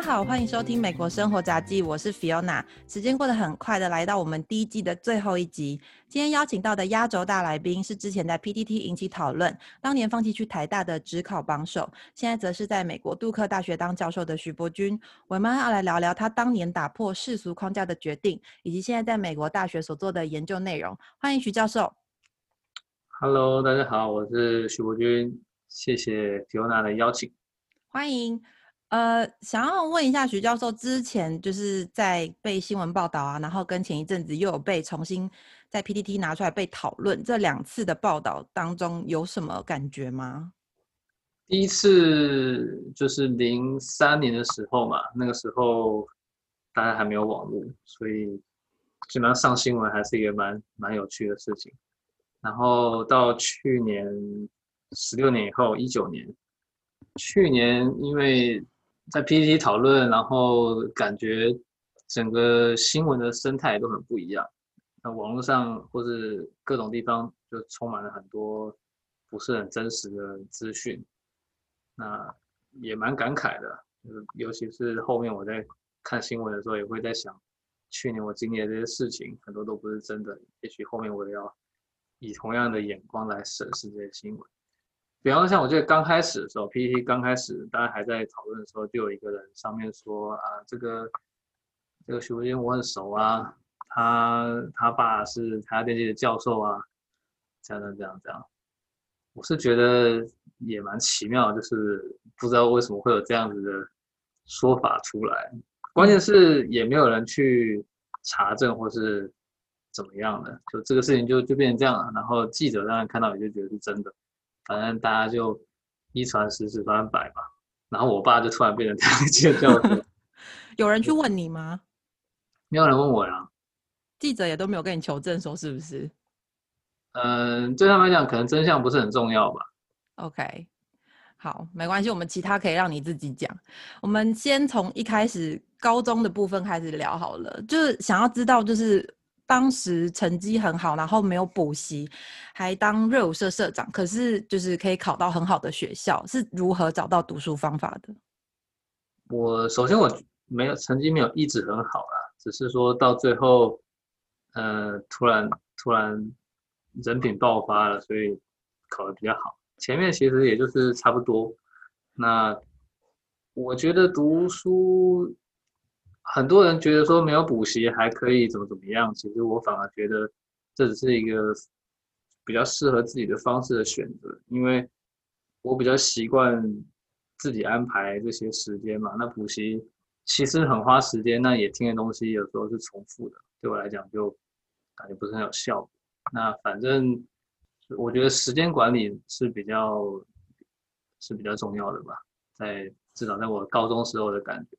家好，欢迎收听《美国生活杂记》，我是 Fiona。时间过得很快的，来到我们第一季的最后一集。今天邀请到的压轴大来宾是之前在 PTT 引起讨论，当年放弃去台大的职考榜首，现在则是在美国杜克大学当教授的徐伯君。我们要来聊聊他当年打破世俗框架的决定，以及现在在美国大学所做的研究内容。欢迎徐教授。Hello，大家好，我是徐伯君，谢谢 Fiona 的邀请。欢迎。呃，想要问一下徐教授，之前就是在被新闻报道啊，然后跟前一阵子又有被重新在 PTT 拿出来被讨论，这两次的报道当中有什么感觉吗？第一次就是零三年的时候嘛，那个时候大家还没有网络，所以基本上上新闻还是一个蛮蛮有趣的事情。然后到去年十六年以后，一九年，去年因为在 PPT 讨论，然后感觉整个新闻的生态都很不一样。那网络上或是各种地方就充满了很多不是很真实的资讯，那也蛮感慨的。就是尤其是后面我在看新闻的时候，也会在想，去年我经历的这些事情，很多都不是真的。也许后面我也要以同样的眼光来审视这些新闻。比方说，像我记得刚开始的时候，PPT 刚开始大家还在讨论的时候，就有一个人上面说啊，这个这个徐文君我很熟啊，他他爸是台大电机的教授啊，这样这样这样。我是觉得也蛮奇妙，就是不知道为什么会有这样子的说法出来。关键是也没有人去查证或是怎么样的，就这个事情就就变成这样了。然后记者当然看到也就觉得是真的。反正大家就一传十，十传百嘛。然后我爸就突然变成这样一教授。有人去问你吗？没有人问我呀。记者也都没有跟你求证，说是不是？嗯，对他们来讲，可能真相不是很重要吧。OK，好，没关系，我们其他可以让你自己讲。我们先从一开始高中的部分开始聊好了，就是想要知道，就是。当时成绩很好，然后没有补习，还当热舞社社长，可是就是可以考到很好的学校，是如何找到读书方法的？我首先我没有成绩没有一直很好啦，只是说到最后，呃，突然突然人品爆发了，所以考的比较好。前面其实也就是差不多。那我觉得读书。很多人觉得说没有补习还可以怎么怎么样，其实我反而觉得这只是一个比较适合自己的方式的选择，因为我比较习惯自己安排这些时间嘛。那补习其实很花时间，那也听的东西有时候是重复的，对我来讲就感觉不是很有效果。那反正我觉得时间管理是比较是比较重要的吧，在至少在我高中时候的感觉。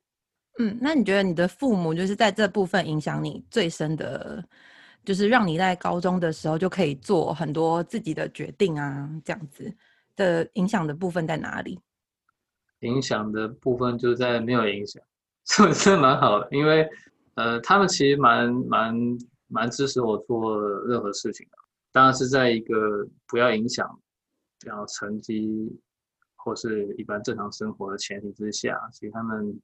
嗯，那你觉得你的父母就是在这部分影响你最深的，就是让你在高中的时候就可以做很多自己的决定啊，这样子的影响的部分在哪里？影响的部分就在没有影响，所以真蛮好的，因为呃，他们其实蛮蛮蛮支持我做任何事情的，当然是在一个不要影响，然后成绩或是一般正常生活的前提之下，其实他们。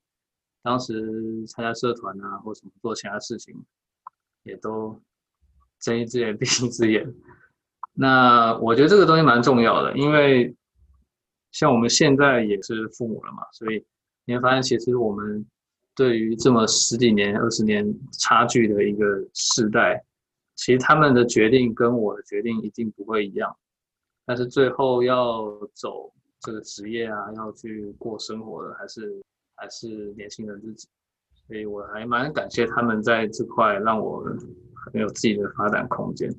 当时参加社团啊，或什么做其他事情，也都睁一只眼闭一只眼。那我觉得这个东西蛮重要的，因为像我们现在也是父母了嘛，所以你会发现，其实我们对于这么十几年、二十年差距的一个世代，其实他们的决定跟我的决定一定不会一样。但是最后要走这个职业啊，要去过生活的，还是。还是年轻人自己，所以我还蛮感谢他们在这块让我很有自己的发展空间。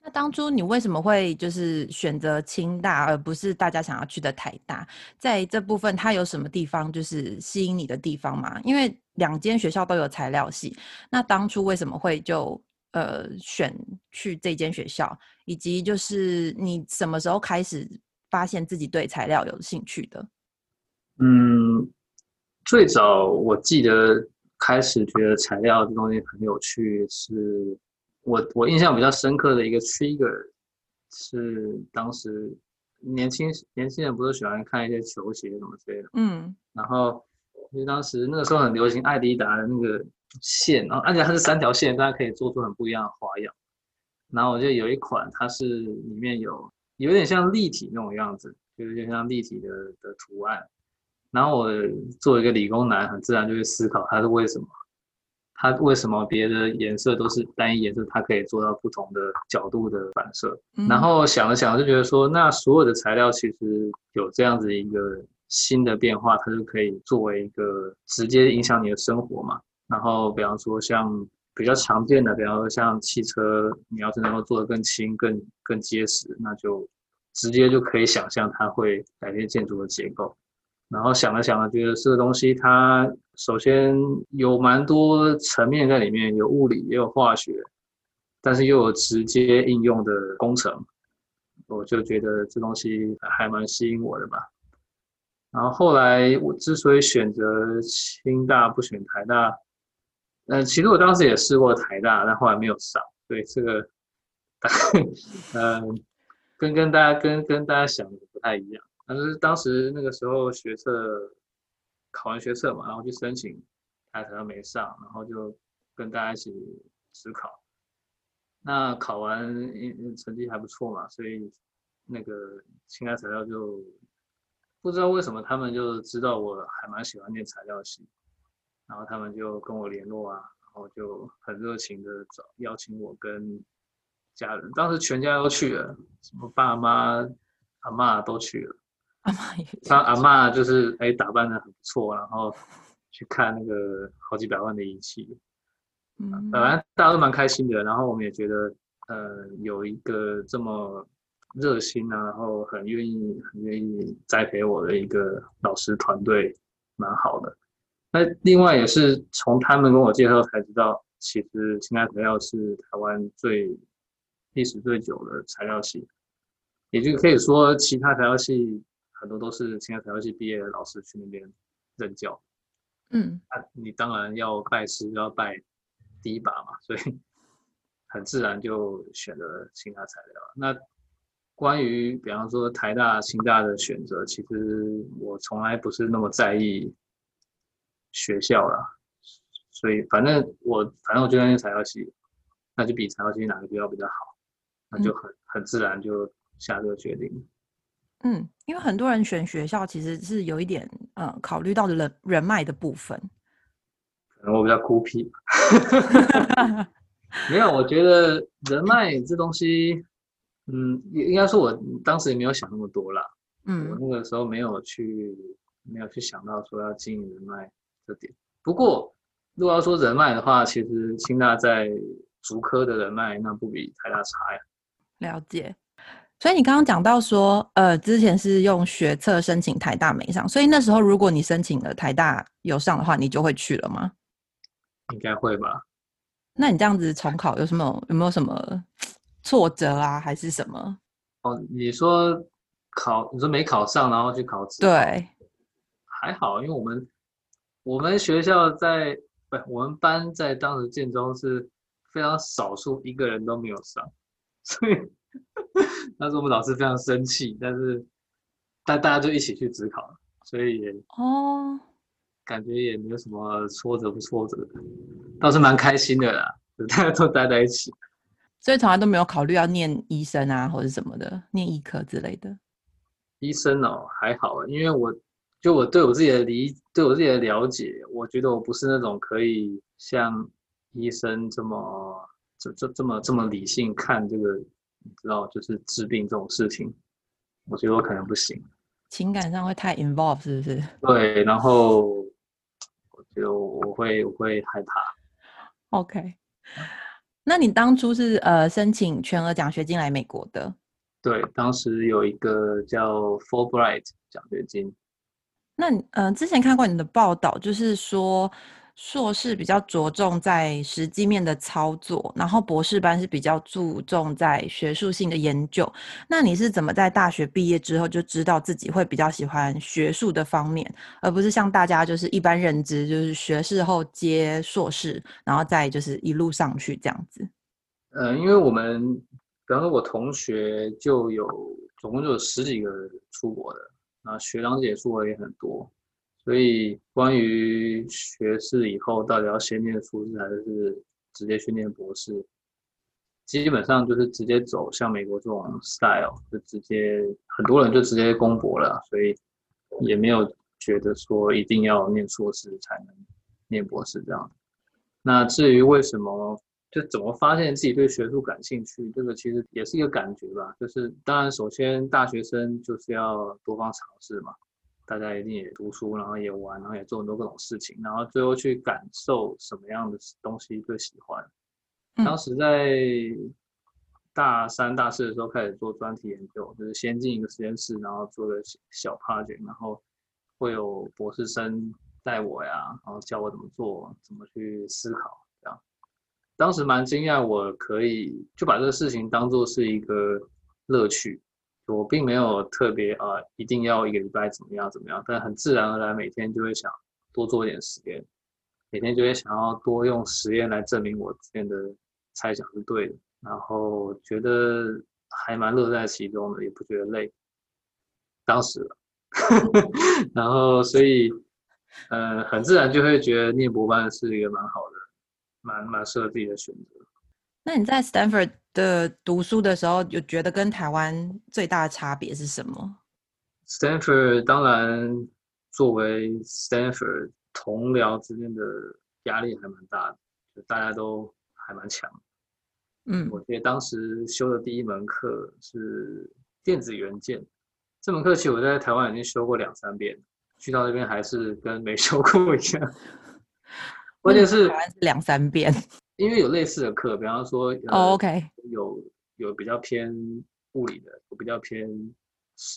那当初你为什么会就是选择清大，而不是大家想要去的台大？在这部分，它有什么地方就是吸引你的地方吗？因为两间学校都有材料系，那当初为什么会就呃选去这间学校？以及就是你什么时候开始发现自己对材料有兴趣的？嗯。最早我记得开始觉得材料这东西很有趣，是我我印象比较深刻的一个 trigger，是当时年轻年轻人不是喜欢看一些球鞋什么之类的，嗯，然后因为当时那个时候很流行艾迪达的那个线，然后而且它是三条线，大家可以做出很不一样的花样。然后我就有一款，它是里面有有点像立体那种样子，就有点像立体的的图案。然后我作为一个理工男，很自然就会思考它是为什么，它为什么别的颜色都是单一颜色，它可以做到不同的角度的反射。然后想了想，就觉得说，那所有的材料其实有这样子一个新的变化，它就可以作为一个直接影响你的生活嘛。然后比方说像比较常见的，比方说像汽车，你要是能够做得更轻、更更结实，那就直接就可以想象它会改变建筑的结构。然后想了想了，觉得这个东西它首先有蛮多层面在里面，有物理也有化学，但是又有直接应用的工程，我就觉得这东西还蛮吸引我的吧。然后后来我之所以选择清大不选台大，呃，其实我当时也试过台大，但后来没有上，所以这个，嗯，跟跟大家跟跟大家想的不太一样。但是当时那个时候学测考完学测嘛，然后去申请，还好像没上，然后就跟大家一起思考。那考完成绩还不错嘛，所以那个清代材料就不知道为什么他们就知道我还蛮喜欢念材料系，然后他们就跟我联络啊，然后就很热情的找邀请我跟家人，当时全家都去了，什么爸妈、阿妈都去了。阿妈也，他阿妈就是哎打扮的很不错，然后去看那个好几百万的仪器，嗯，反正大家都蛮开心的。然后我们也觉得，呃，有一个这么热心啊，然后很愿意、很愿意栽培我的一个老师团队，蛮好的。那另外也是从他们跟我介绍才知道，其实清代材料是台湾最历史最久的材料系，也就可以说其他材料系。很多都是清华材料系毕业的老师去那边任教，嗯，那你当然要拜师，要拜第一把嘛，所以 很自然就选了清大材料。那关于比方说台大、清大的选择，其实我从来不是那么在意学校啦，所以反正我反正我就在那材料系，那就比材料系哪个学校比较好，那就很很自然就下这个决定。嗯，因为很多人选学校其实是有一点，嗯，考虑到人人脉的部分。可能我比较孤僻，没有，我觉得人脉这东西，嗯，应该说我当时也没有想那么多啦。嗯，我那个时候没有去，没有去想到说要经营人脉这点。不过，如果要说人脉的话，其实清大在竹科的人脉那不比台大差呀。了解。所以你刚刚讲到说，呃，之前是用学测申请台大没上，所以那时候如果你申请了台大有上的话，你就会去了吗？应该会吧。那你这样子重考有什么有没有什么挫折啊，还是什么？哦，你说考，你说没考上，然后去考对，还好，因为我们我们学校在不，我们班在当时建中是非常少数一个人都没有上，所以。那时我们老师非常生气，但是但大家就一起去职考，所以也哦，感觉也没有什么挫折不挫折的，倒是蛮开心的啦，大家都待在一起。所以从来都没有考虑要念医生啊，或者什么的，念医科之类的。医生哦，还好，因为我就我对我自己的理，对我自己的了解，我觉得我不是那种可以像医生这么这这这么这么理性看这个。你知道，就是治病这种事情，我觉得我可能不行，情感上会太 involve，是不是？对，然后我觉得我会我会害怕。OK，那你当初是呃申请全额奖学金来美国的？对，当时有一个叫 Fulbright 奖学金。那嗯，之前看过你的报道，就是说。硕士比较着重在实际面的操作，然后博士班是比较注重在学术性的研究。那你是怎么在大学毕业之后就知道自己会比较喜欢学术的方面，而不是像大家就是一般认知，就是学士后接硕士，然后再就是一路上去这样子？呃，因为我们，比方说我同学就有总共就有十几个出国的，啊，学长姐出国也很多。所以关于学士以后到底要先念硕士还是直接去念博士，基本上就是直接走像美国这种 style，就直接很多人就直接攻博了，所以也没有觉得说一定要念硕士才能念博士这样。那至于为什么？就怎么发现自己对学术感兴趣，这个其实也是一个感觉吧。就是当然，首先大学生就是要多方尝试嘛，大家一定也读书，然后也玩，然后也做很多各种事情，然后最后去感受什么样的东西最喜欢。当时在大三、大四的时候开始做专题研究，就是先进一个实验室，然后做个小 project，然后会有博士生带我呀，然后教我怎么做，怎么去思考。这样当时蛮惊讶，我可以就把这个事情当做是一个乐趣，我并没有特别啊，一定要一个礼拜怎么样怎么样，但很自然而然每天就会想多做一点实验，每天就会想要多用实验来证明我之前的猜想是对的，然后觉得还蛮乐在其中的，也不觉得累。当时，然后所以，呃，很自然就会觉得念博班是一个蛮好的。蛮蛮适合自己的选择。那你在 Stanford 的读书的时候，有觉得跟台湾最大的差别是什么？Stanford 当然作为 Stanford 同僚之间的压力还蛮大的，就大家都还蛮强。嗯，我记得当时修的第一门课是电子元件，这门课其实我在台湾已经修过两三遍，去到那边还是跟没 修过一样。关键是两三遍，因为有类似的课，比方说哦，OK，有有比较偏物理的，有比较偏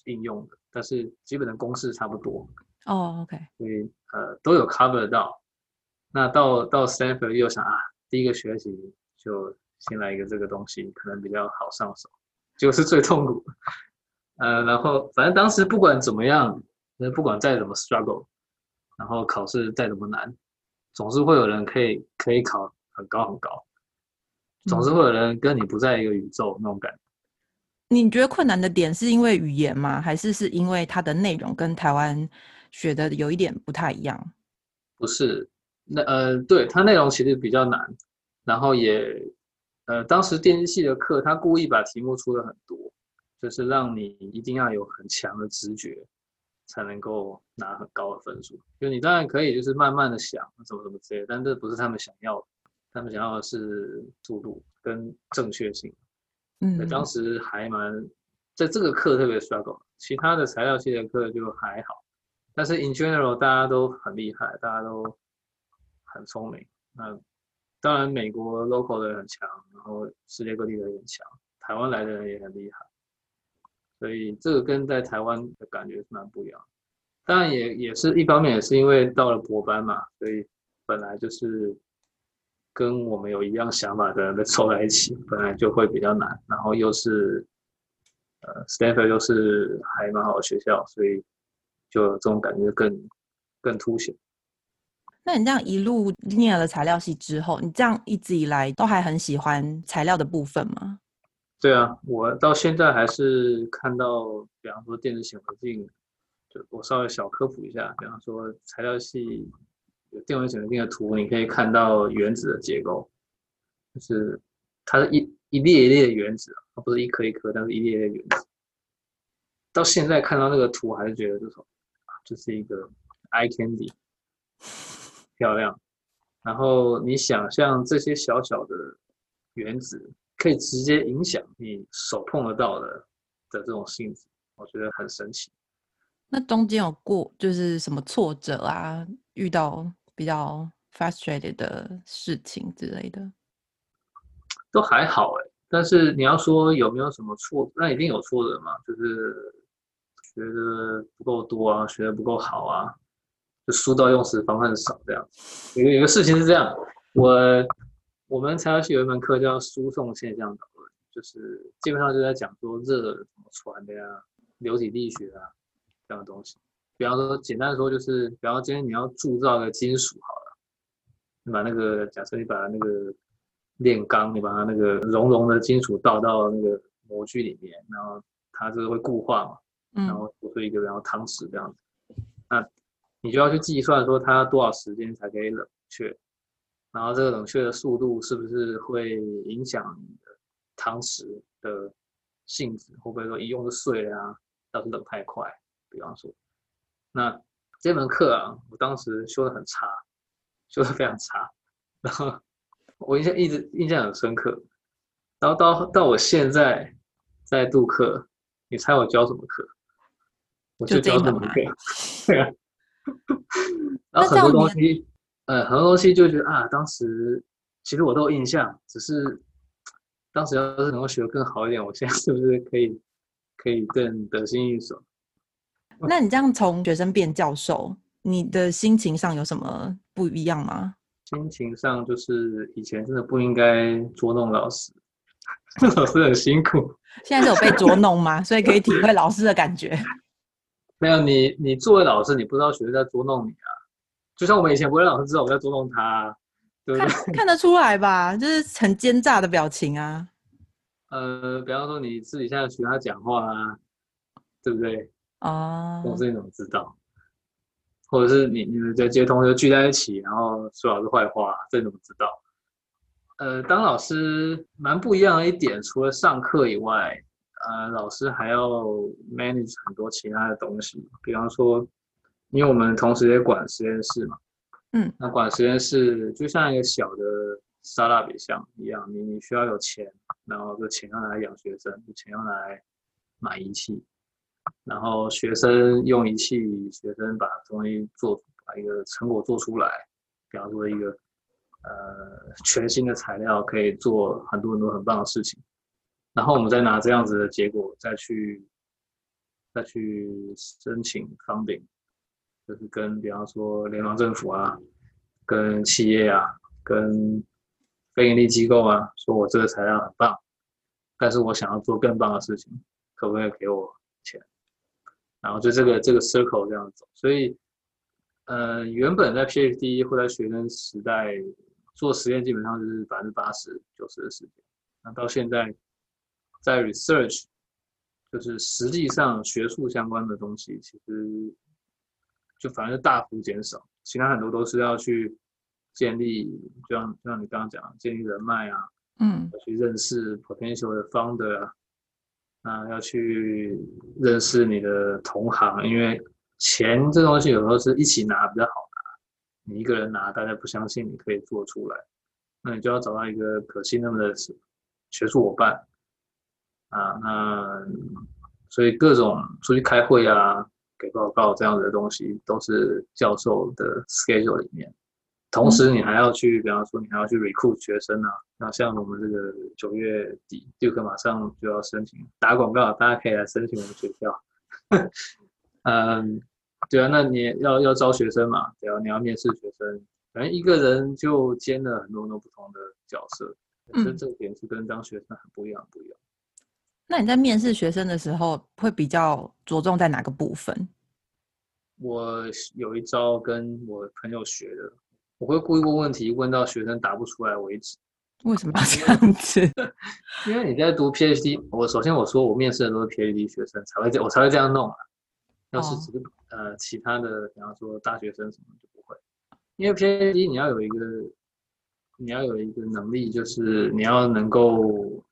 应用的，但是基本的公式差不多。哦，OK，所以呃都有 cover 到。那到到 Stanford 又想啊，第一个学习就先来一个这个东西，可能比较好上手，就是最痛苦。呃，然后反正当时不管怎么样，那不管再怎么 struggle，然后考试再怎么难。总是会有人可以可以考很高很高，总是会有人跟你不在一个宇宙那种感觉。你觉得困难的点是因为语言吗？还是是因为它的内容跟台湾学的有一点不太一样？不是，那呃，对，它内容其实比较难，然后也呃，当时电机系的课，他故意把题目出的很多，就是让你一定要有很强的直觉。才能够拿很高的分数。就你当然可以，就是慢慢的想，怎么怎么之类，但这不是他们想要的。他们想要的是速度跟正确性。嗯，当时还蛮在这个课特别 struggle，其他的材料系的课就还好。但是 in general 大家都很厉害，大家都很聪明。那当然美国 local 的人很强，然后世界各地的人强，台湾来的人也很厉害。所以这个跟在台湾的感觉是蛮不一样，当然也也是一方面，也是因为到了博班嘛，所以本来就是跟我们有一样想法的人凑在一起，本来就会比较难。然后又是呃，Stanford 又是还蛮好的学校，所以就这种感觉更更凸显。那你这样一路念了材料系之后，你这样一直以来都还很喜欢材料的部分吗？对啊，我到现在还是看到，比方说电子显微镜，就我稍微小科普一下，比方说材料系有有电子显微镜的图，你可以看到原子的结构，就是它是一一列一列的原子，它不是一颗一颗，但是一列一列原子。到现在看到那个图，还是觉得这种，就是一个 eye candy，漂亮。然后你想象这些小小的原子。可以直接影响你手碰得到的的这种性质，我觉得很神奇。那中间有过就是什么挫折啊，遇到比较 frustrated 的事情之类的，都还好哎。但是你要说有没有什么挫，那一定有挫折嘛，就是学的不够多啊，学的不够好啊，就书到用时方恨少这样。有有个事情是这样，我。我们材料系有一门课叫输送现象导论，就是基本上就在讲说热怎么传的呀，流体力学啊这样的东西。比方说，简单说就是，比方今天你要铸造个金属好了，你把那个假设你把那个炼钢，你把它那个熔融的金属倒到那个模具里面，然后它这个会固化嘛，然后做出一个然后汤匙这样子。那你就要去计算说它要多少时间才可以冷却，然后这个冷却的速度是不是会影响你的汤匙的性质，会不会说一用就碎了啊？要是冷太快，比方说，那这门课啊，我当时修的很差，修的非常差，然后我印象一直印象很深刻，然后到到我现在在度课，你猜我教什么课？我就教这门课，对啊。然后很多东西，呃，很多东西就觉得啊，当时其实我都有印象，只是当时要是能够学得更好一点，我现在是不是可以可以更得心应手？那你这样从学生变教授，你的心情上有什么不一样吗？心情上就是以前真的不应该捉弄老师，老师很辛苦。现在是有被捉弄吗？所以可以体会老师的感觉。没有你，你作为老师，你不知道学生在捉弄你啊。就像我们以前不会让老师知道我在捉弄他，对不看对？看得出来吧，就是很奸诈的表情啊。呃，比方说你私底下学他讲话啊，对不对？哦，老师你怎么知道？或者是你你们这些同学聚在一起，然后说老师坏话，这你怎么知道？呃，当老师蛮不一样的一点，除了上课以外，呃，老师还要 manage 很多其他的东西，比方说，因为我们同时也管实验室嘛，嗯，那管实验室就像一个小的沙拉比箱一样，你你需要有钱，然后这钱要拿来养学生，这钱要拿来买仪器，然后学生用仪器，学生把东西做，把一个成果做出来，比方说一个呃全新的材料，可以做很多很多很棒的事情，然后我们再拿这样子的结果再去再去申请 funding，就是跟比方说联邦政府啊，跟企业啊，跟非营利机构啊，说我这个材料很棒，但是我想要做更棒的事情，可不可以给我钱？然后就这个这个 circle 这样走，所以呃，原本在 PhD 或在学生时代做实验，基本上就是百分之八十九十的时间。那到现在在 research，就是实际上学术相关的东西，其实就反正大幅减少，其他很多都是要去建立，就像就像你刚刚讲，建立人脉啊，嗯。要去认识 potential 的 founder 啊，那要去认识你的同行，因为钱这东西有时候是一起拿比较好拿，你一个人拿，大家不相信你可以做出来，那你就要找到一个可信任的学术伙伴啊，那所以各种出去开会啊、给报告这样子的东西，都是教授的 schedule 里面。同时，你还要去，比方说，你还要去 recruit 学生啊。那像我们这个九月底，Duke 马上就要申请打广告，大家可以来申请我们学校。嗯，对啊，那你要要招学生嘛，对啊，你要面试学生，反正一个人就兼了很多很多不同的角色，这个点是跟当学生很不一样，不一样。那你在面试学生的时候，会比较着重在哪个部分？我有一招跟我朋友学的，我会故意问问题，问到学生答不出来为止。为什么要这样子？因为你在读 PhD，我首先我说我面试的都是 PhD 学生才会这我才会这样弄啊。要是哦只是、呃其他的，比方说大学生什么就不会，因为 PhD 你要有一个你要有一个能力，就是你要能够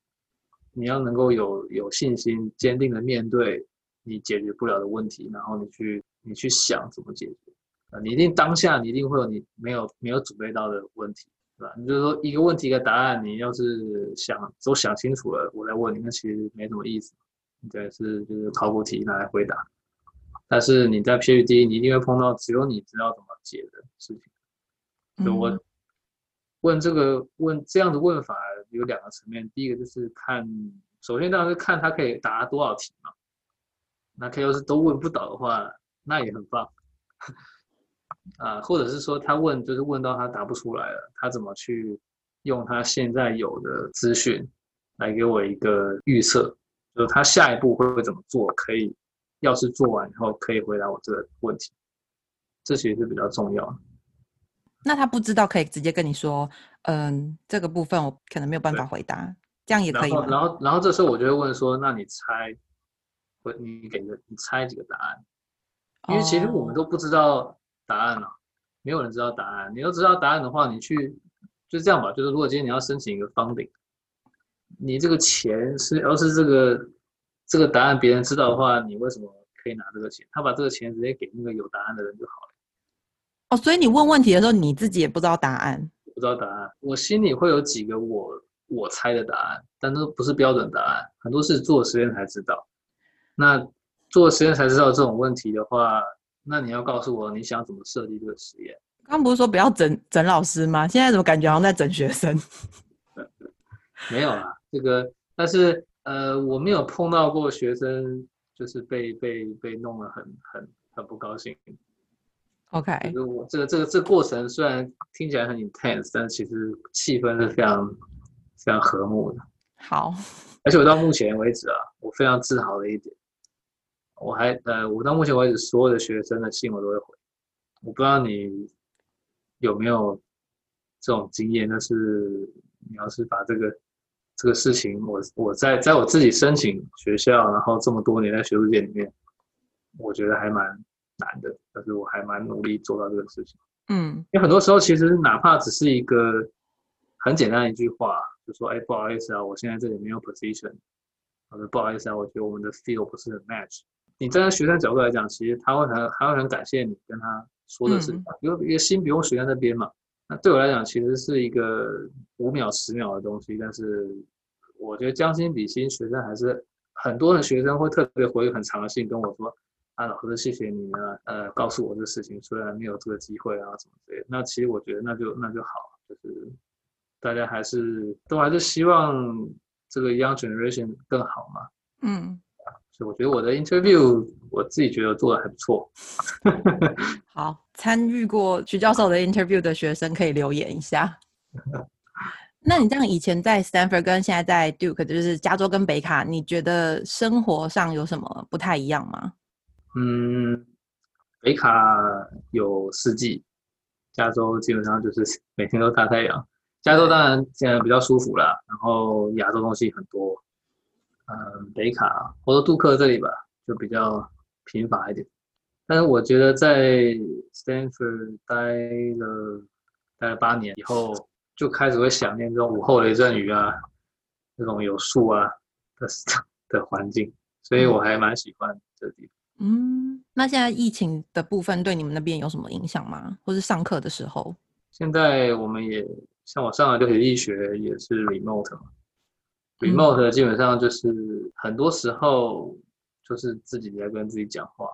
你要能够有有信心，坚定的面对你解决不了的问题，然后你去你去想怎么解决。呃，你一定当下你一定会有你没有没有准备到的问题，对吧？你就是说一个问题一个答案，你要是想都想清楚了，我来问你，那其实没什么意思。对，是就是考古题拿来回答。但是你在 PhD，你一定会碰到只有你知道怎么解的事情。所以我嗯问这个问这样的问法有两个层面，第一个就是看，首先当然是看他可以答多少题嘛。那他要是都问不倒的话，那也很棒。啊，或者是说他问就是问到他答不出来了，他怎么去用他现在有的资讯来给我一个预测，就是他下一步会不会怎么做，可以要是做完以后可以回答我这个问题，这其实是比较重要的。那他不知道，可以直接跟你说，嗯，这个部分我可能没有办法回答，这样也可以然后，然？后，然后这时候我就会问说：“那你猜，或你给个你猜几个答案？因为其实我们哦都不知道答案啊？没有人知道答案。你要知道答案的话，你去就这样吧。就是如果今天你要申请一个 funding，你这个钱是要是这个这个答案别人知道的话，你为什么可以拿这个钱？他把这个钱直接给那个有答案的人就好了。哦，所以你问问题的时候，你自己也不知道答案。不知道答案，我心里会有几个我我猜的答案，但都不是标准答案，很多是做实验才知道。那做实验才知道这种问题的话，那你要告诉我你想怎么设计这个实验。刚不是说不要整整老师吗？现在怎么感觉好像在整学生？没有啦，这个，但是呃，我没有碰到过学生就是被被被弄得很很很不高兴。OK，就是我这个这个这个过程虽然听起来很 intense，但其实气氛是非常非常和睦的。好，而且我到目前为止啊，我非常自豪的一点，我还呃，我到目前为止所有的学生的信我都会回。我不知道你有没有这种经验，但是你要是把这个这个事情，我我在在我自己申请学校，然后这么多年在学术界里面，我觉得还蛮。难的，但是我还蛮努力做到这个事情。嗯，因为很多时候其实哪怕只是一个很简单的一句话，就说：“哎，不好意思啊，我现在这里没有 position。”或者“不好意思啊，我觉得我们的 field 不是很 match。”你站在学生角度来讲，其实他会很还会很感谢你跟他说的是，因为一个心不用悬在那边嘛。那对我来讲，其实是一个五秒、十秒的东西，但是我觉得将心比心，学生还是很多的学生会特别回很长的信跟我说。啊，老师，谢谢你呢，呃，告诉我这个事情，虽然没有这个机会啊，什么之类，那其实我觉得那就那就好，就是大家还是都还是希望这个 young generation 更好嘛，嗯，所以我觉得我的 interview 我自己觉得做的还不错。好，参与过徐教授的 interview 的学生可以留言一下。那你这样以前在 Stanford 跟现在在 Duke，就是加州跟北卡，你觉得生活上有什么不太一样吗？嗯，北卡有四季，加州基本上就是每天都大太阳。加州当然现在比较舒服啦，然后亚洲东西很多。嗯，北卡或者杜克这里吧，就比较贫乏一点。但是我觉得在 Stanford 待了待了八年以后，就开始会想念这种午后雷阵雨啊，这种有树啊的 的环境，所以我还蛮喜欢这地方。嗯，那现在疫情的部分对你们那边有什么影响吗？或是上课的时候？现在我们也像我上了六学医学也是 remote 嘛，remote 基本上就是很多时候就是自己在跟自己讲话，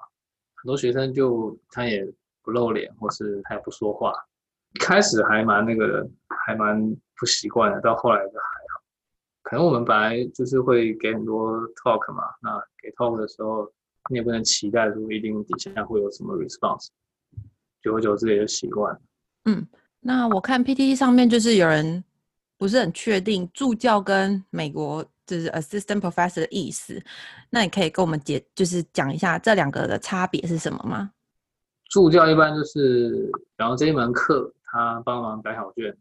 很多学生就他也不露脸，或是他也不说话。一开始还蛮那个，还蛮不习惯的，到后来就还好。可能我们本来就是会给很多 talk 嘛，那给 talk 的时候。你也不能期待说一定底下会有什么 response，久而久之也就习惯了。嗯，那我看 PTT 上面就是有人不是很确定助教跟美国就是 assistant professor 的意思，那你可以跟我们解就是讲一下这两个的差别是什么吗？助教一般就是，然后这一门课他帮忙改考卷，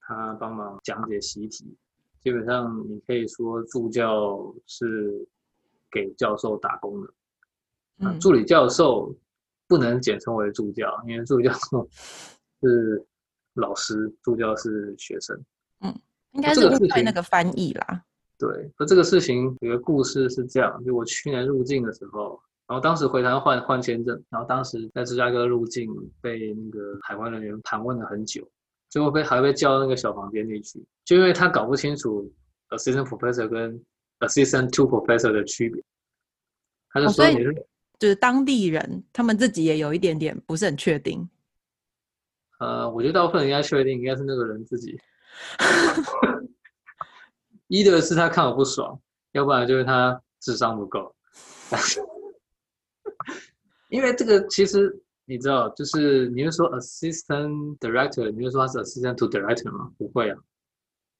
他帮忙讲解习题，基本上你可以说助教是给教授打工的。助理教授不能简称为助教，因为助教 是老师，助教是学生。嗯，应该是误会那个翻译啦。对，那这个事情有个故事是这样：就我去年入境的时候，然后当时回台湾换换签证，然后当时在芝加哥入境，被那个海关人员盘问了很久，最后被还被叫到那个小房间里去，就因为他搞不清楚 assistant professor 跟 assistant two professor 的区别，他就说你是。就是当地人，他们自己也有一点点不是很确定。呃，我觉得大部分人应该确定，应该是那个人自己。一的是他看我不爽，要不然就是他智商不够。因为这个其实你知道，就是你会说 assistant director，你会说他是 assistant to director 吗？不会啊，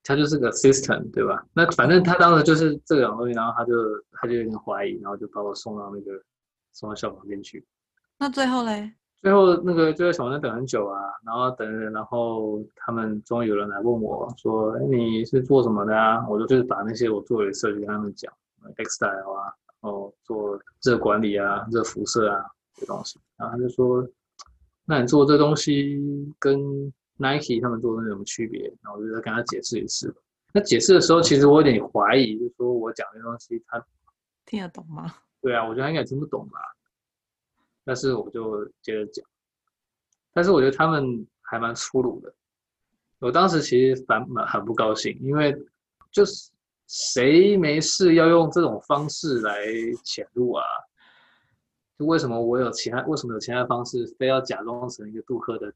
他就是个 assistant，对吧？那反正他当时就是这两个东西，然后他就他就有点怀疑，然后就把我送到那个。送到小房间去，那最后嘞？最后那个就在小房间等很久啊，然后等，然后他们终于有人来问我说：“哎，你是做什么的啊？”我就就是把那些我做的设计跟他们讲，textile 啊，然后做热管理啊、热辐射啊这东西。然后他就说：“那你做这东西跟 Nike 他们做的有什么区别？然后我就再跟他解释一次。那解释的时候，其实我有点怀疑，就是说我讲的东西他听得懂吗？对啊，我觉得他应该听不懂吧。但是我就接着讲，但是我觉得他们还蛮粗鲁的。我当时其实反蛮很不高兴，因为就是谁没事要用这种方式来潜入啊？就为什么我有其他？为什么有其他方式，非要假装成一个杜克的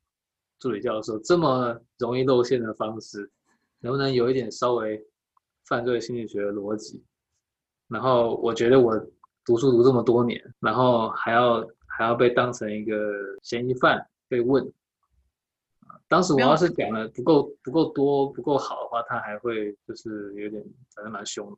助理教授？这么容易露馅的方式，能不能有一点稍微犯罪心理学的逻辑？然后我觉得我读书读这么多年，然后还要还要被当成一个嫌疑犯被问。当时我要是讲的不够不够多不够好的话，他还会就是有点反正蛮凶的。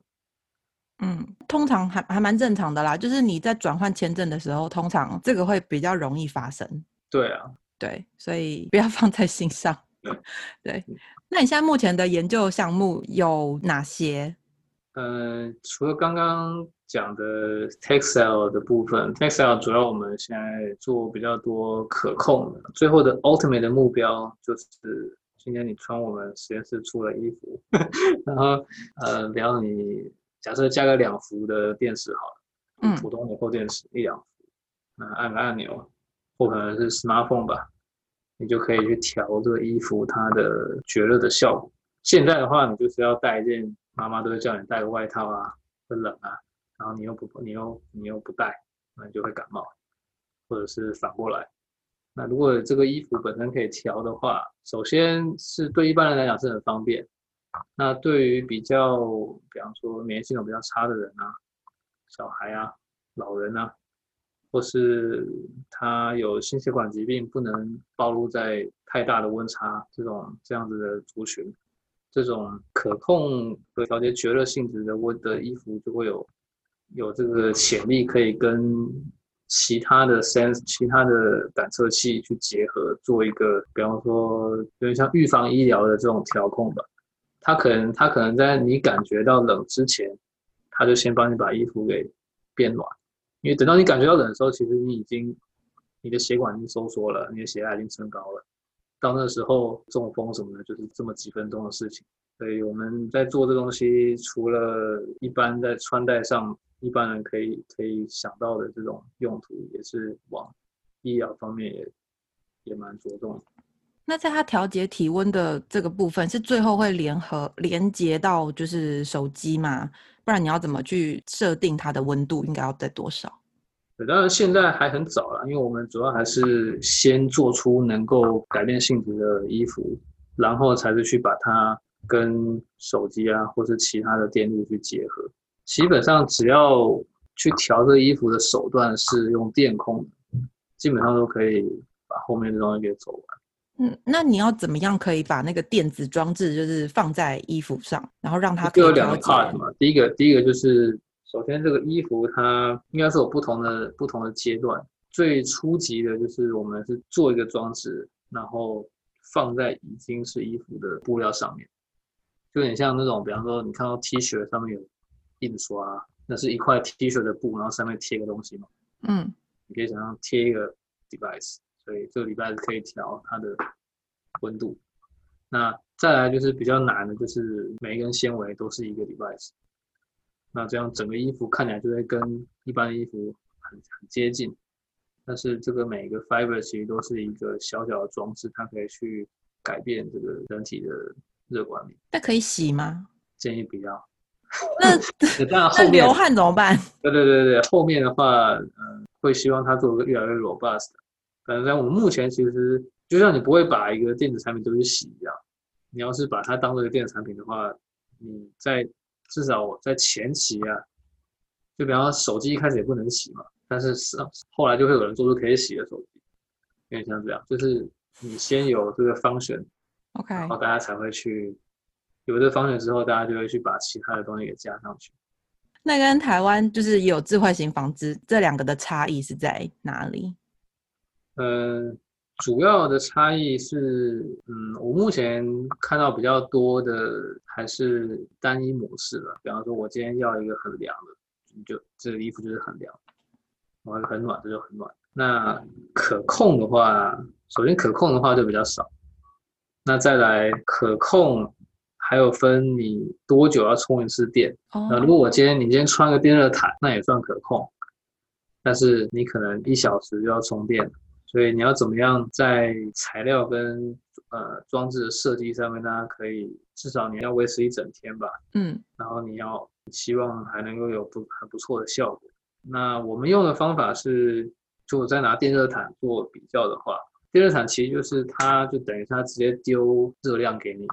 嗯，通常还还蛮正常的啦，就是你在转换签证的时候，通常这个会比较容易发生。对啊，对，所以不要 放在心上。对，那你现在目前的研究项目有哪些？嗯，除了刚刚。讲的 Texel 的部分，Texel 主要我们现在做比较多可控的，最后的 Ultimate 的目标就是今天你穿我们实验室出的衣服，然后呃，比方你假设加个两伏的电池好了，嗯，普通的厚电池一两伏，那按个按钮，或可能是 Smartphone 吧，你就可以去调这个衣服它的绝热的效果。现在的话，你就是要带一件，妈妈都会叫你带个外套啊，会冷啊。然后你又不，你又你又不带，那你就会感冒，或者是反过来。那如果这个衣服本身可以调的话，首先是对一般人来讲是很方便。那对于比较，比方说免疫系统比较差的人啊，小孩啊，老人啊，或是他有心血管疾病不能暴露在太大的温差这种这样子的族群，这种可控和调节绝热性质的温的衣服就会有。有这个潜力可以跟其他的 sense、其他的感测器去结合，做一个，比方说有点像预防医疗的这种调控吧。它可能，它可能在你感觉到冷之前，它就先帮你把衣服给变暖，因为等到你感觉到冷的时候，其实你已经你的血管已经收缩了，你的血压已经升高了。到那时候中风什么的，就是这么几分钟的事情。所以我们在做这东西，除了一般在穿戴上。一般人可以可以想到的这种用途，也是往医疗方面也也蛮着重。那在它调节体温的这个部分，是最后会联合连接到就是手机嘛？不然你要怎么去设定它的温度应该要在多少？对，当然现在还很早了，因为我们主要还是先做出能够改变性质的衣服，然后才是去把它跟手机啊或是其他的电路去结合。基本上只要去调这衣服的手段是用电控的，基本上都可以把后面的东西给走完。嗯，那你要怎么样可以把那个电子装置就是放在衣服上，然后让它就有两个 part 嘛？第一个，第一个就是首先这个衣服它应该是有不同的不同的阶段。最初级的就是我们是做一个装置，然后放在已经是衣服的布料上面，就有点像那种，比方说你看到 T 恤上面有。印刷，那是一块 T 恤的布，然后上面贴个东西嘛。嗯，你可以想象贴一个 device，所以这个 device 可以调它的温度。那再来就是比较难的，就是每一根纤维都是一个 device。那这样整个衣服看起来就会跟一般的衣服很很接近，但是这个每一个 fiber 其实都是一个小小的装置，它可以去改变这个人体的热管理。那可以洗吗？建议不要。那那流汗怎么办？对对对对，后面的话，嗯，会希望它做个越来越 robust。反正我们目前其实，就像你不会把一个电子产品都去洗一样，你要是把它当做一个电子产品的话，你在至少我在前期啊，就比方说手机一开始也不能洗嘛，但是是后来就会有人做出可以洗的手机，有点像这样，就是你先有这个方选，OK，然后大家才会去。有这方选之后，大家就会去把其他的东西给加上去。那跟台湾就是有智慧型房子这两个的差异是在哪里？嗯，主要的差异是，嗯，我目前看到比较多的还是单一模式了。比方说，我今天要一个很凉的，你就这个衣服就是很凉；我要很暖，这就很暖。那可控的话，首先可控的话就比较少，那再来可控还有分你多久要充一次电。那如果我今天你今天穿个电热毯，那也算可控，但是你可能一小时就要充电，所以你要怎么样在材料跟呃装置的设计上面，大家可以至少你要维持一整天吧。嗯，然后你要希望还能够有不很不错的效果。那我们用的方法是，就我再拿电热毯做比较的话，电热毯其实就是它就等于它直接丢热量给你。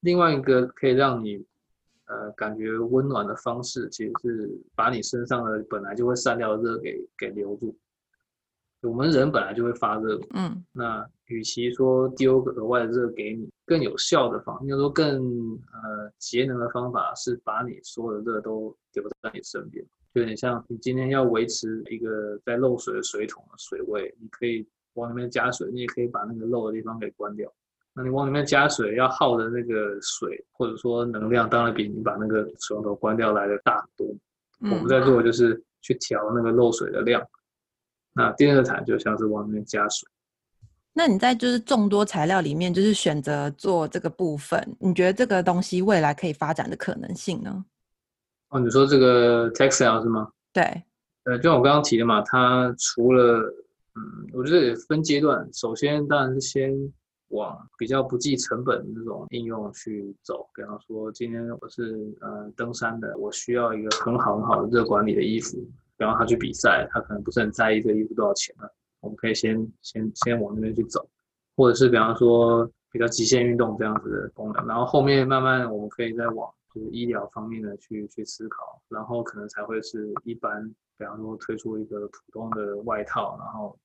另外一个可以让你呃感觉温暖的方式，其实是把你身上的本来就会散掉的热给给留住。我们人本来就会发热，嗯，那与其说丢个额外的热给你，更有效的方，应该说更呃节能的方法是把你所有的热都留在你身边。就有点像你今天要维持一个在漏水的水桶的水位，你可以往里面加水，你也可以把那个漏的地方给关掉。那你往里面加水要耗的那个水或者说能量，当然比你把那个水龙头关掉来的大很多。我们在做的就是去调那个漏水的量。那电热毯就像是往里面加水。那你在就是众多材料里面，就是选择做这个部分，你觉得这个东西未来可以发展的可能性呢？哦，你说这个 textile 是吗？对，呃，就像我刚刚提的嘛，它除了，嗯，我觉得也分阶段。首先当然是先往比较不计成本的那种应用去走。比方说，今天我是呃登山的，我需要一个很好很好的热管理的衣服。比方他去比赛，他可能不是很在意这个衣服多少钱了，我们可以先先先往那边去走。或者是比方说比较极限运动这样子的功能，然后后面慢慢我们可以再往。就是医疗方面的去去思考，然后可能才会是一般，比方说推出一个普通的外套，然后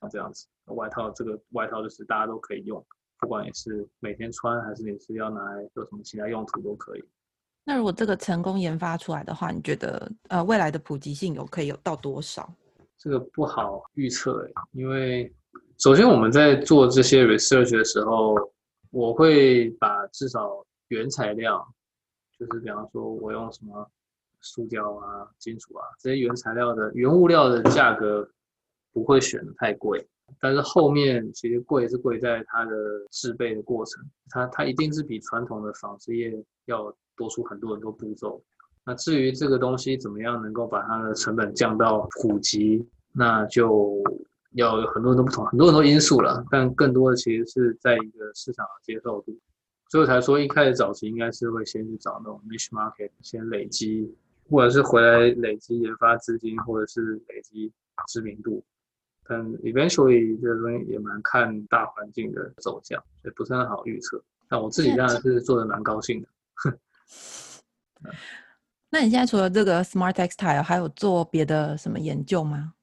像这样子，外套这个外套就是大家都可以用，不管你是每天穿还是你是要拿来做什么其他用途都可以。那如果这个成功研发出来的话，你觉得呃未来的普及性有可以有到多少？这个不好预测诶，因为首先我们在做这些 research 的时候，我会把至少原材料。就是比方说，我用什么塑胶啊、金属啊这些原材料的原物料的价格不会选的太贵，但是后面其实贵是贵在它的制备的过程，它它一定是比传统的纺织业要多出很多很多步骤。那至于这个东西怎么样能够把它的成本降到普及，那就要有很多很多不同很多很多因素了，但更多的其实是在一个市场的接受度。所以才说，一开始早期应该是会先去找那种 niche market，先累积，或者是回来累积研发资金，或者是累积知名度。但 eventually 这个东西也蛮看大环境的走向，所以不是很好预测。但我自己当然是做的蛮高兴的。那你现在除了这个 smart textile，还有做别的什么研究吗？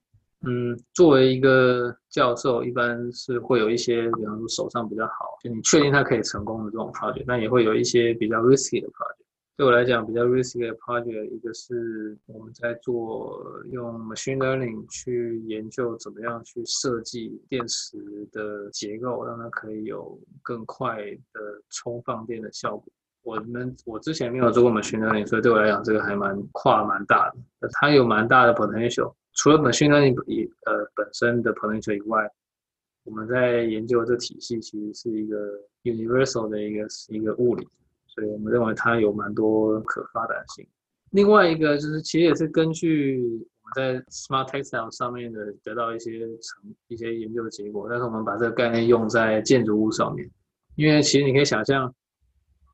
嗯，作为一个教授，一般是会有一些，比方说手上比较好，就你确定它可以成功的这种 project，但也会有一些比较 risky 的 project。对我来讲，比较 risky 的 project，一个是我们在做用 machine learning 去研究怎么样去设计电池的结构，让它可以有更快的充放电的效果。我们我之前没有做过 machine learning，所以对我来讲，这个还蛮跨蛮大的，它有蛮大的 potential。除了 machine learning 以呃本身的 potential 以外，我们在研究这体系其实是一个 universal 的一个一个物理，所以我们认为它有蛮多可发展性。另外一个就是其实也是根据我们在 smart textile 上面的得到一些成一些研究的结果，但是我们把这个概念用在建筑物上面，因为其实你可以想象，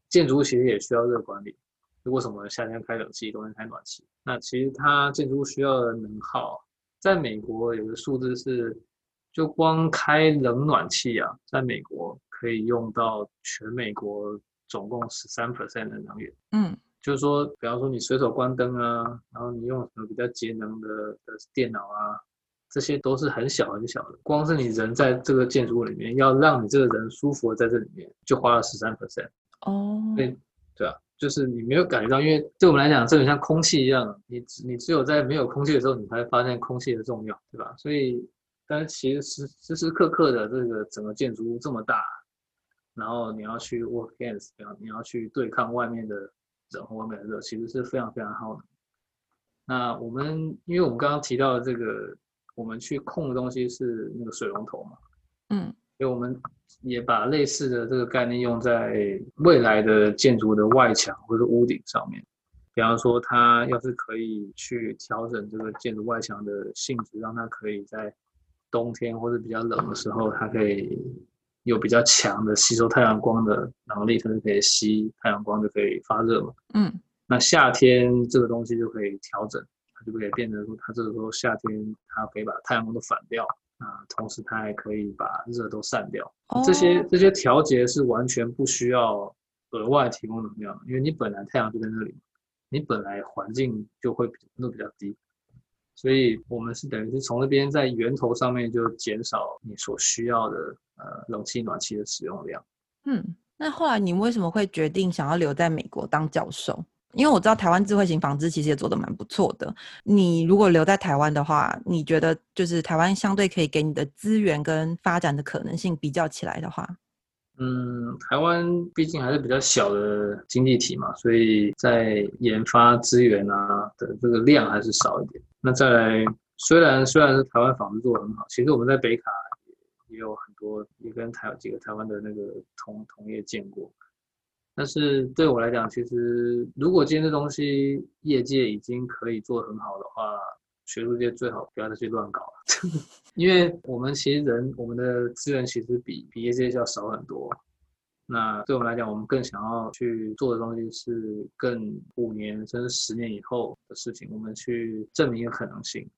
建筑物其实也需要热管理。为什么夏天开冷气，冬天开暖气？那其实它建筑物需要的能耗，在美国有个数字是，就光开冷暖气啊，在美国可以用到全美国总共十三 percent 的能源。嗯，就是说，比方说你随手关灯啊，然后你用什么比较节能的的电脑啊，这些都是很小很小的。光是你人在这个建筑物里面，要让你这个人舒服在这里面，就花了十三 percent。哦，对，对啊。就是你没有感觉到，因为对我们来讲，这很像空气一样。你你只有在没有空气的时候，你才会发现空气的重要，对吧？所以，但是其实时时时刻刻的这个整个建筑物这么大，然后你要去 work against，你要去对抗外面的人和外面的热，其实是非常非常耗能。那我们，因为我们刚刚提到的这个，我们去控的东西是那个水龙头嘛，嗯，所以我们也把类似的这个概念用在未来的建筑的外墙或者屋顶上面。比方说，它要是可以去调整这个建筑外墙的性质，让它可以在冬天或者比较冷的时候，它可以有比较强的吸收太阳光的能力，它就可以吸太阳光，就可以发热嘛。嗯，那夏天这个东西就可以调整，它就可以变成说，它这个时候夏天它可以把太阳光都反掉啊，同时它还可以把热都散掉。这些这些调节是完全不需要额外提供能量，因为你本来太阳就在那里。你本来环境就会温度比较低，所以我们是等于是从那边在源头上面就减少你所需要的呃冷气暖气的使用量。嗯，那后来你为什么会决定想要留在美国当教授？因为我知道台湾智慧型纺织其实也做得蛮不错的。你如果留在台湾的话，你觉得就是台湾相对可以给你的资源跟发展的可能性比较起来的话？嗯，台湾毕竟还是比较小的经济体嘛，所以在研发资源啊的这个量还是少一点。那再来，虽然虽然是台湾纺织做的很好，其实我们在北卡也也有很多，也跟台几个台湾的那个同同业见过。但是对我来讲，其实如果今天这东西业界已经可以做很好的话，学术界最好不要再去乱搞了，因为我们其实人我们的资源其实比比业界要少很多。那对我们来讲，我们更想要去做的东西是更五年甚至十年以后的事情，我们去证明一个可能性。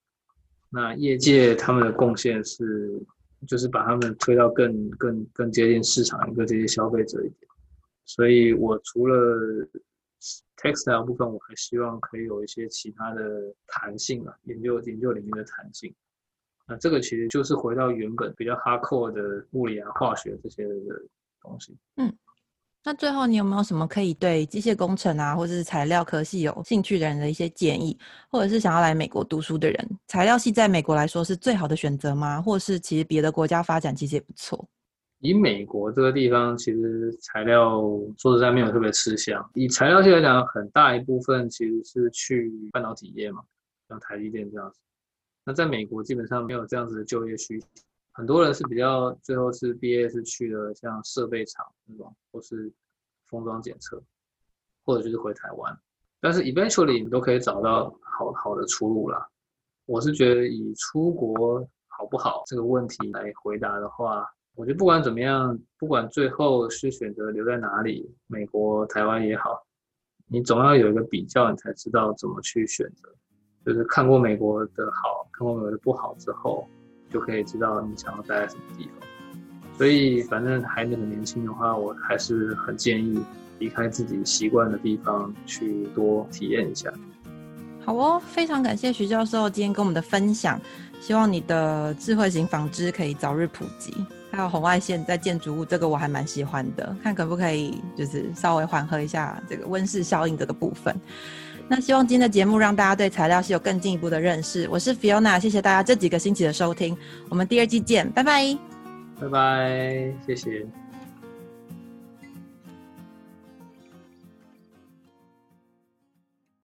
那业界他们的贡献是，就是把他们推到更更更接近市场，更接近消费者一点。所以我除了 textile 部分，我还希望可以有一些其他的弹性啊，研究研究领域的弹性。那这个其实就是回到原本比较 hardcore 的物理啊、化学这些的东西。嗯，那最后你有没有什么可以对机械工程啊，或者是材料科系有兴趣的人的一些建议，或者是想要来美国读书的人，材料系在美国来说是最好的选择吗？或是其实别的国家发展其实也不错？以美国这个地方，其实材料说实在没有特别吃香。以材料系来讲，很大一部分其实是去半导体业嘛，像台积电这样子。那在美国基本上没有这样子的就业需求，很多人是比较最后是毕业是去了像设备厂那种，或是封装检测，或者就是回台湾。但是 eventually 你都可以找到好好的出路啦。我是觉得以出国好不好这个问题来回答的话。我觉得不管怎么样，不管最后是选择留在哪里，美国、台湾也好，你总要有一个比较，你才知道怎么去选择。就是看过美国的好，看过美国的不好之后，就可以知道你想要待在什么地方。所以，反正孩子很年轻的话，我还是很建议离开自己习惯的地方，去多体验一下。好哦，非常感谢徐教授今天跟我们的分享，希望你的智慧型纺织可以早日普及。还有红外线在建筑物，这个我还蛮喜欢的，看可不可以就是稍微缓和一下这个温室效应这个部分。那希望今天的节目让大家对材料是有更进一步的认识。我是 Fiona，谢谢大家这几个星期的收听，我们第二季见，拜拜，拜拜，谢谢。